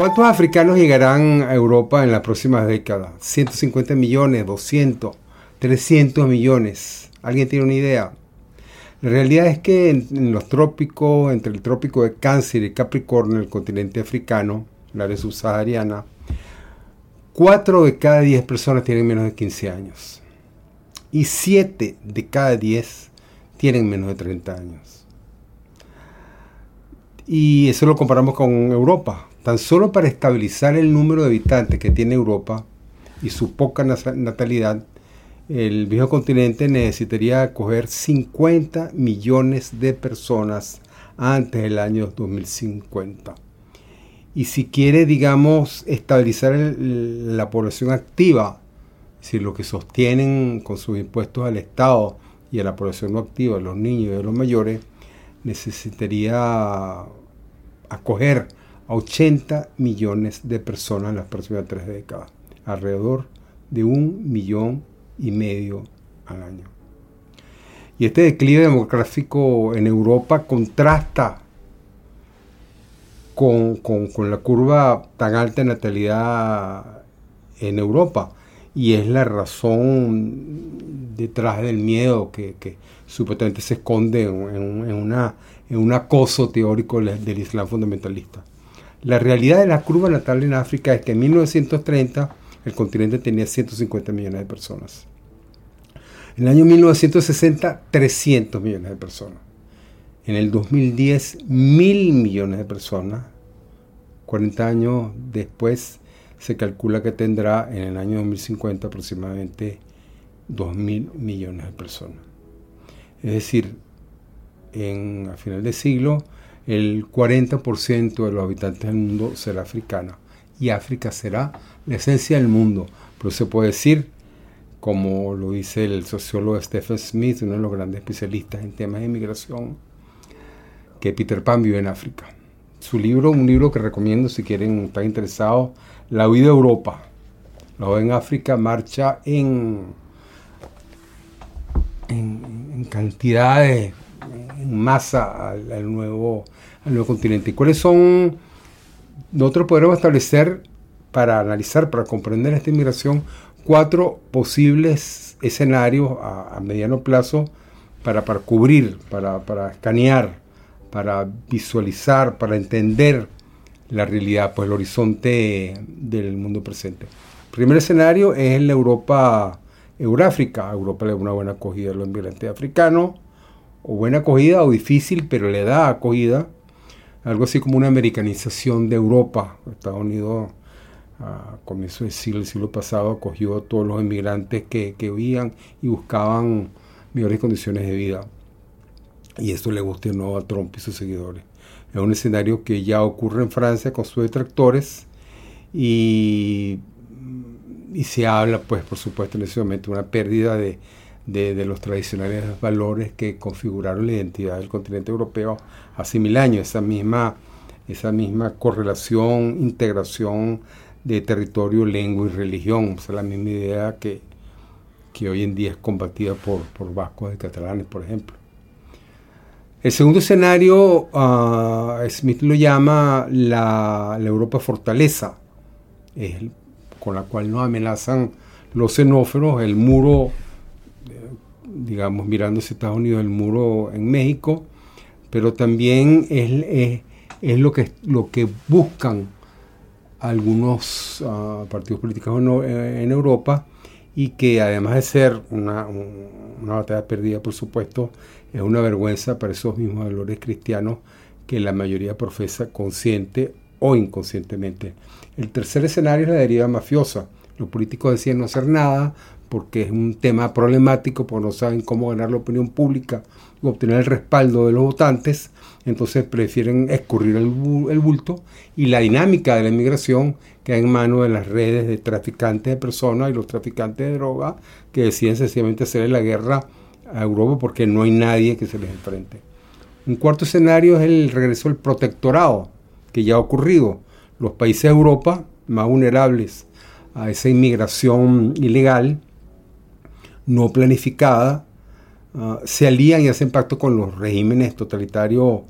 ¿Cuántos africanos llegarán a Europa en las próximas décadas? ¿150 millones? ¿200? ¿300 millones? ¿Alguien tiene una idea? La realidad es que en, los trópicos, entre el trópico de Cáncer y Capricornio, el continente africano, la área subsahariana, 4 de cada 10 personas tienen menos de 15 años. Y 7 de cada 10 tienen menos de 30 años. Y eso lo comparamos con Europa. Tan solo para estabilizar el número de habitantes que tiene Europa y su poca natalidad, el viejo continente necesitaría acoger 50 millones de personas antes del año 2050. Y si quiere, digamos, estabilizar la población activa, si lo que sostienen con sus impuestos al Estado y a la población no activa, los niños y los mayores, necesitaría acoger 80 millones de personas en las próximas tres décadas, alrededor de un millón y medio al año. Y este declive demográfico en Europa contrasta con, la curva tan alta de natalidad en Europa. Y es la razón detrás del miedo que, supuestamente se esconde en, una, en un acoso teórico del Islam fundamentalista. La realidad de la curva natal en África es que en 1930 el continente tenía 150 millones de personas. En el año 1960, 300 millones de personas. En el 2010, mil millones de personas. 40 años después, se calcula que tendrá en el año 2050 aproximadamente 2 mil millones de personas. Es decir, en, a final de siglo, el 40% de los habitantes del mundo será africano y África será la esencia del mundo. Pero se puede decir, como lo dice el sociólogo Stephen Smith, uno de los grandes especialistas en temas de inmigración, que Peter Pan vive en África. Su libro, un libro que recomiendo si quieren estar interesados, La vida de Europa. La vida en África marcha en, en, cantidades, en masa al nuevo al nuevo continente. ¿Y cuáles son? Nosotros podremos establecer, para analizar, para comprender esta inmigración, cuatro posibles escenarios a, mediano plazo para, para cubrir, para, para escanear, para visualizar, para entender la realidad, pues el horizonte del mundo presente. El primer escenario es la Europa Euráfrica. Europa le da una buena acogida a los inmigrantes africanos, o buena acogida o difícil, pero le da acogida algo así como una americanización de Europa. Estados Unidos a comienzos del siglo, siglo pasado acogió a todos los inmigrantes que, que huían y buscaban mejores condiciones de vida. Y esto le gusta no a Trump y sus seguidores. Es un escenario que ya ocurre en Francia con sus detractores y, y se habla, pues, por supuesto, en ese momento una pérdida de, de, los tradicionales valores que configuraron la identidad del continente europeo hace mil años, esa misma, esa misma correlación, integración de territorio, lengua y religión, o la misma idea que, que hoy en día es combatida por, por vascos y catalanes, por ejemplo. El segundo escenario, uh, Smith lo llama la, Europa fortaleza, es con la cual nos amenazan los xenóferos, el muro digamos, mirando Estados Unidos, el muro en México, pero también es, es, lo, que, lo que buscan algunos ah, partidos políticos eh, en, Europa y que además de ser una, una batalla perdida, por supuesto, es una vergüenza para esos mismos valores cristianos que la mayoría profesa consciente o inconscientemente. El tercer escenario es la deriva mafiosa. Los políticos decían no hacer nada, porque es un tema problemático, porque no saben cómo ganar la opinión pública obtener el respaldo de los votantes, entonces prefieren escurrir el, bulto y la dinámica de la inmigración queda en manos de las redes de traficantes de personas y los traficantes de droga que deciden sencillamente hacer la guerra a Europa porque no hay nadie que se les enfrente. Un cuarto escenario es el regreso al protectorado, que ya ha ocurrido. Los países de Europa más vulnerables a esa inmigración ilegal, no planificada, ah, se alían y hacen pacto con los regímenes totalitarios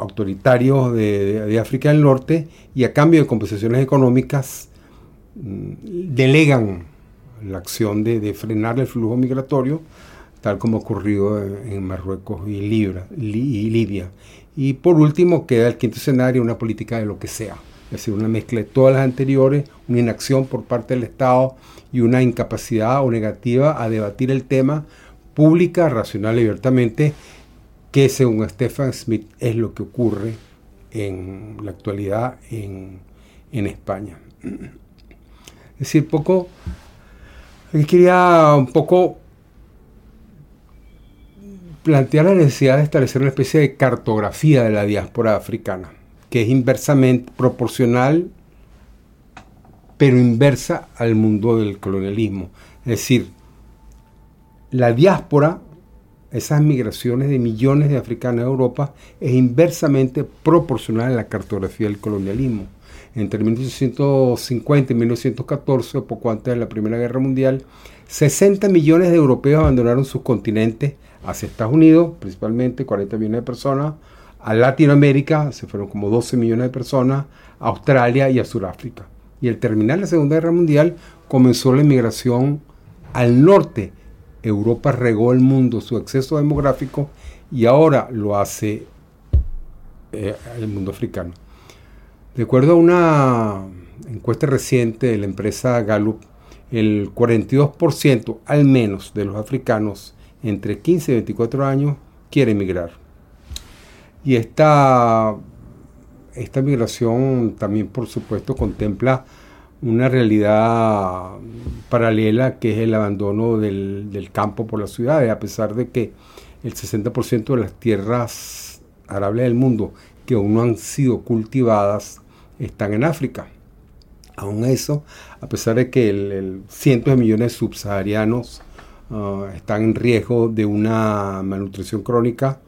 autoritarios de, África del Norte y a cambio de compensaciones económicas mm, delegan la acción de, frenar el flujo migratorio, tal como ocurrió en Marruecos y, y Libia. Y por último queda el quinto escenario, una política de lo que sea, es decir, una mezcla de todas las anteriores, una inacción por parte del Estado y una incapacidad o negativa a debatir el tema pública, racional y abiertamente que según Stefan Smith es lo que ocurre en la actualidad en, España. Es decir, poco, quería un poco plantear la necesidad de establecer una especie de cartografía de la diáspora africana, que es inversamente proporcional, pero inversa al mundo del colonialismo. Es decir, la diáspora esas migraciones de millones de africanos a Europa es inversamente proporcional a la cartografía del colonialismo. Entre 1850 y 1914, poco antes de la Primera Guerra Mundial, 60 millones de europeos abandonaron sus continentes hacia Estados Unidos, principalmente 40 millones de personas, a Latinoamérica, se fueron como 12 millones de personas, a Australia y a Sudáfrica. Y al terminar la Segunda Guerra Mundial comenzó la inmigración al norte, Europa regó el mundo su exceso demográfico y ahora lo hace eh, el mundo africano. De acuerdo a una encuesta reciente de la empresa Gallup, el 42% al menos de los africanos entre 15 y 24 años quiere emigrar. Y esta, esta migración también, por supuesto, contempla una realidad paralela que es el abandono del, campo por las ciudades, a pesar de que el 60% de las tierras arables del mundo que aún no han sido cultivadas están en África. Aún eso, a pesar de que el, cientos de millones de subsaharianos ah, están en riesgo de una malnutrición crónica,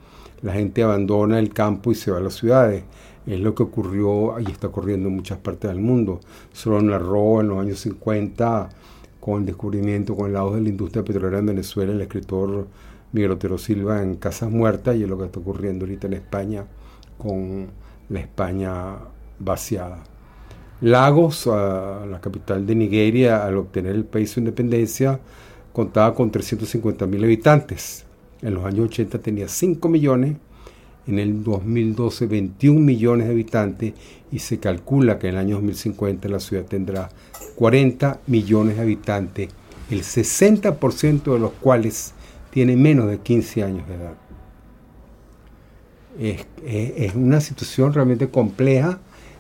la gente abandona el campo y se va a las ciudades. Es lo que ocurrió y está ocurriendo en muchas partes del mundo. Solo narró en los años 50, con el descubrimiento, con el lado de la industria petrolera en Venezuela, el escritor Miguel Otero Silva en Casas Muertas, y es lo que está ocurriendo ahorita en España con la España vaciada. Lagos, la capital de Nigeria, al obtener el país su independencia, contaba con 350 mil habitantes. En los años 80 tenía 5 millones en el 2012 21 millones de habitantes y se calcula que en el año 2050 la ciudad tendrá 40 millones de habitantes, el 60% de los cuales tiene menos de 15 años de edad. Es, una situación realmente compleja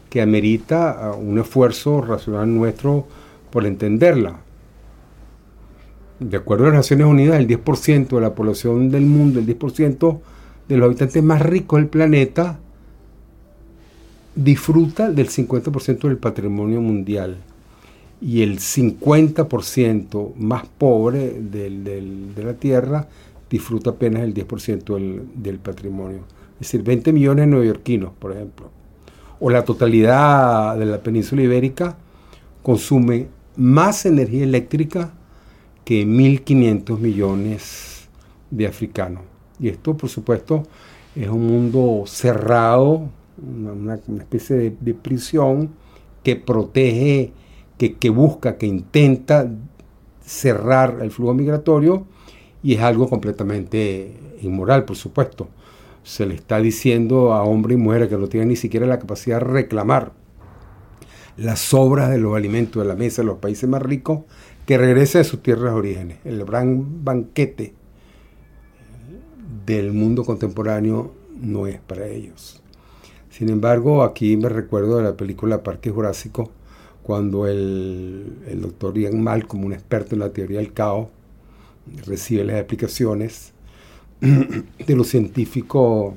que amerita uh, un esfuerzo racional nuestro por entenderla. De acuerdo a las Naciones Unidas, el 10% de la población del mundo, el 10% de los habitantes más ricos del planeta disfruta del 50% del patrimonio mundial y el 50% más pobre de la Tierra disfruta apenas el 10% del, del, patrimonio. Es decir, 20 millones de neoyorquinos, por ejemplo. O la totalidad de la península ibérica consume más energía eléctrica que 1.500 millones de africanos. Y esto, por supuesto, es un mundo cerrado, una, especie de, prisión que protege, que, busca, que intenta cerrar el flujo migratorio y es algo completamente inmoral, por supuesto. Se le está diciendo a hombres y mujeres que no tienen ni siquiera la capacidad de reclamar las sobras de los alimentos de la mesa de los países más ricos que regresen a sus tierras de orígenes. El gran banquete del mundo contemporáneo no es para ellos. Sin embargo, aquí me recuerdo de la película Parque Jurásico, cuando el, doctor Ian Malcolm, un experto en la teoría del caos, recibe las explicaciones de los científicos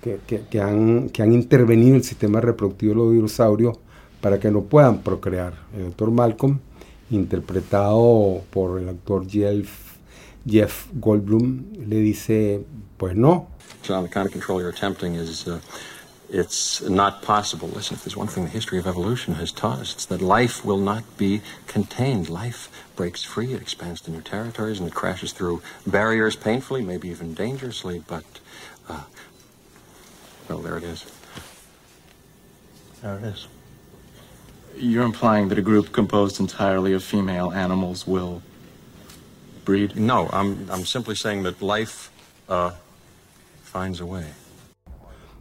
que, han, que han intervenido en el sistema reproductivo de los dinosaurios para que no puedan procrear. El doctor Malcolm, interpretado por el actor Jeff Jeff Goldblum le dice, pues no. John, the kind of control you're attempting is uh, it's not possible. Listen, if there's one thing the history of evolution has taught us, it's that life will not be contained. Life breaks free, it expands to new territories, and it crashes through barriers painfully, maybe even dangerously, but, uh, well, there it is. There it is. You're implying that a group composed entirely of female animals will breed? No, I'm, I'm simply saying that life uh, finds a way.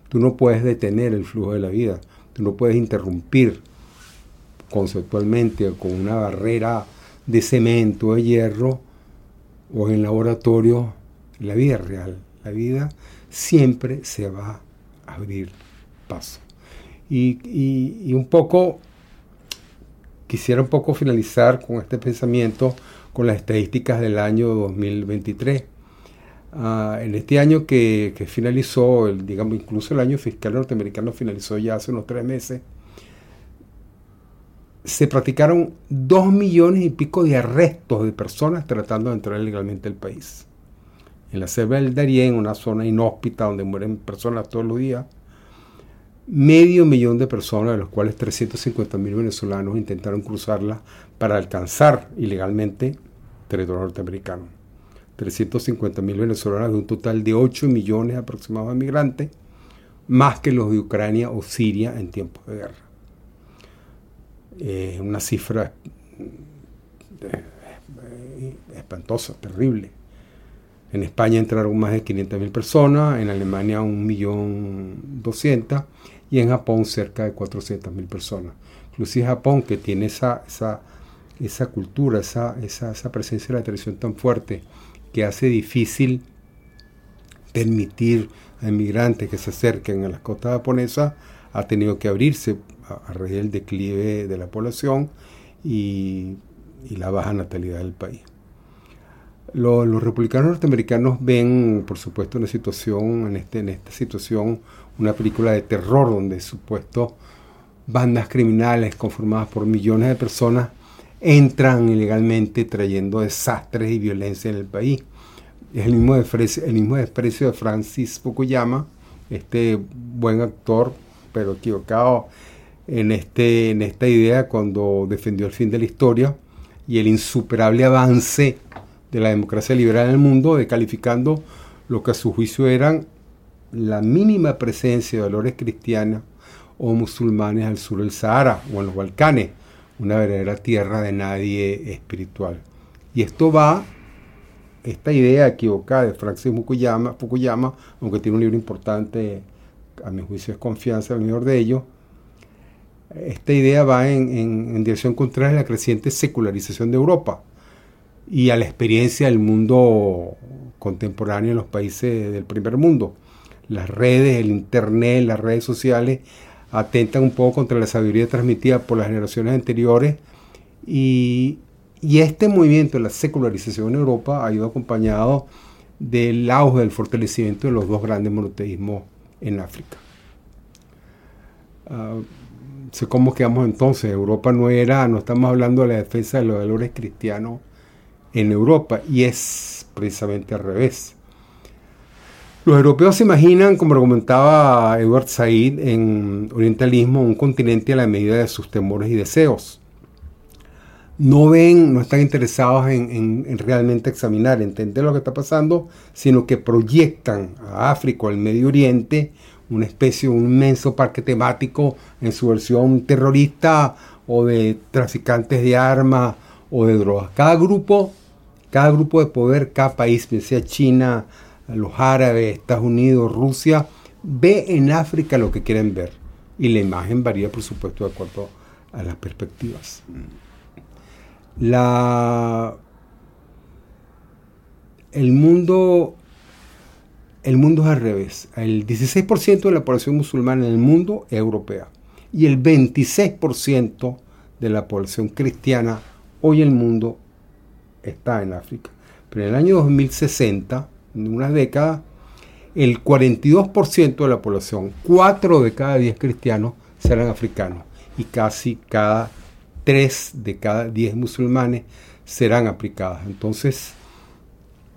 Tú no puedes detener el flujo de la vida, tú no puedes interrumpir conceptualmente con una barrera de cemento, de hierro o en laboratorio la vida real. La vida siempre se va a abrir paso. Y, y, y un poco, quisiera un poco finalizar con este pensamiento con las estadísticas del año 2023 Uh, en este año que, que, finalizó, el, digamos, incluso el año fiscal norteamericano finalizó ya hace unos tres meses, se practicaron dos millones y pico de arrestos de personas tratando de entrar legalmente al país. En la selva del Darién, una zona inhóspita donde mueren personas todos los días, medio millón de personas, de los cuales 350 mil venezolanos intentaron cruzarla para alcanzar ilegalmente territorio norteamericano. 350 mil venezolanos de un total de 8 millones aproximados de migrantes, más que los de Ucrania o Siria en tiempos de guerra. Es una cifra eh, espantosa, terrible. En España entraron más de 500 mil personas, en Alemania 1.200.000 y en Japón cerca de 400 mil personas. Inclusive Japón, que tiene esa, esa cultura, esa, esa, esa presencia de la tradición tan fuerte, que hace difícil permitir a inmigrantes que se acerquen a las costas japonesas, ha tenido que abrirse a, raíz del declive de la población y, la baja natalidad del país. Los, republicanos norteamericanos ven, por supuesto, una situación, en, este, en esta situación, una película de terror donde supuestos bandas criminales conformadas por millones de personas entran ilegalmente trayendo desastres y violencia en el país. Es el mismo desprecio, el mismo desprecio de Francis Fukuyama, este buen actor, pero equivocado en, este, en esta idea cuando defendió el fin de la historia y el insuperable avance de la democracia liberal en el mundo, descalificando lo que a su juicio eran la mínima presencia de valores cristianos o musulmanes al sur del Sahara o en los Balcanes una verdadera tierra de nadie espiritual. Y esto va, esta idea equivocada de Francis Fukuyama, Fukuyama, aunque tiene un libro importante, a mi juicio es confianza el mejor de ellos, esta idea va en, en, dirección contraria a la creciente secularización de Europa y a la experiencia del mundo contemporáneo en los países del primer mundo. Las redes, el Internet, las redes sociales atentan un poco contra la sabiduría transmitida por las generaciones anteriores y, este movimiento de la secularización en Europa ha ido acompañado del auge del fortalecimiento de los dos grandes monoteísmos en África. Uh, ¿Cómo quedamos entonces? Europa no era, no estamos hablando de la defensa de los valores cristianos en Europa y es precisamente al revés. Los europeos se imaginan, como argumentaba Edward Said en Orientalismo, un continente a la medida de sus temores y deseos. No ven, no están interesados en, realmente examinar, entender lo que está pasando, sino que proyectan a África, al Medio Oriente, una especie, un inmenso parque temático en su versión terrorista o de traficantes de armas o de drogas. Cada grupo, cada grupo de poder, cada país, sea China, los árabes, Estados Unidos, Rusia, ve en África lo que quieren ver. Y la imagen varía, por supuesto, de acuerdo a las perspectivas. La, el mundo el mundo es al revés. El 16% de la población musulmana en el mundo es europea y el 26% de la población cristiana hoy en el mundo está en África. Pero en el año 2060 en unas décadas, el 42% de la población, 4 de cada 10 cristianos, serán africanos y casi cada 3 de cada 10 musulmanes serán aplicadas. Entonces,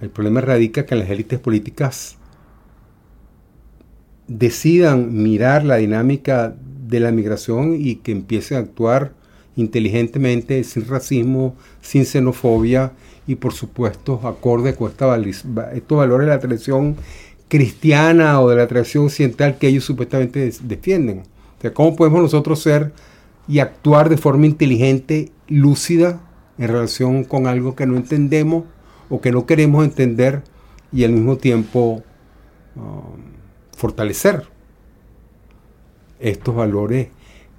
El problema radica que las élites políticas decidan mirar la dinámica de la migración y que empiecen a actuar inteligentemente, sin racismo, sin xenofobia y por supuesto acorde con esta, estos valores de la tradición cristiana o de la tradición occidental que ellos supuestamente defienden. O sea, ¿cómo podemos nosotros ser y actuar de forma inteligente, lúcida, en relación con algo que no entendemos o que no queremos entender y al mismo tiempo um, fortalecer estos valores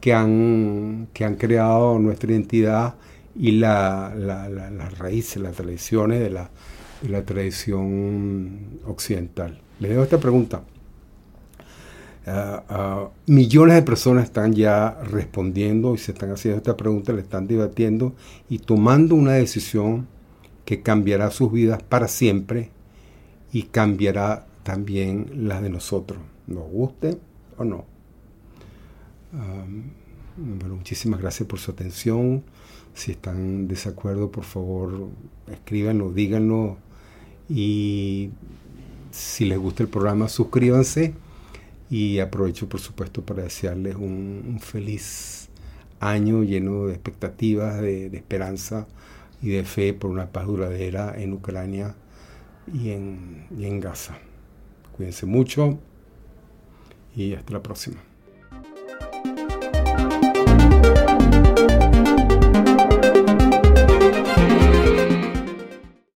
que han, que han creado nuestra identidad y la, las raíces, las tradiciones de la, tradición occidental. Les dejo esta pregunta. Ah, ah, millones de personas están ya respondiendo y se están haciendo esta pregunta, le están debatiendo y tomando una decisión que cambiará sus vidas para siempre y cambiará también la de nosotros, nos guste o no. Ah, muchísimas gracias por su atención. Si están en desacuerdo, por favor, escríbanlo, díganlo. Y si les gusta el programa, suscríbanse y aprovecho, por supuesto, para desearles un, feliz año lleno de expectativas, de, esperanza y de fe por una paz duradera en Ucrania y en, y en Gaza. Cuídense mucho y hasta la próxima.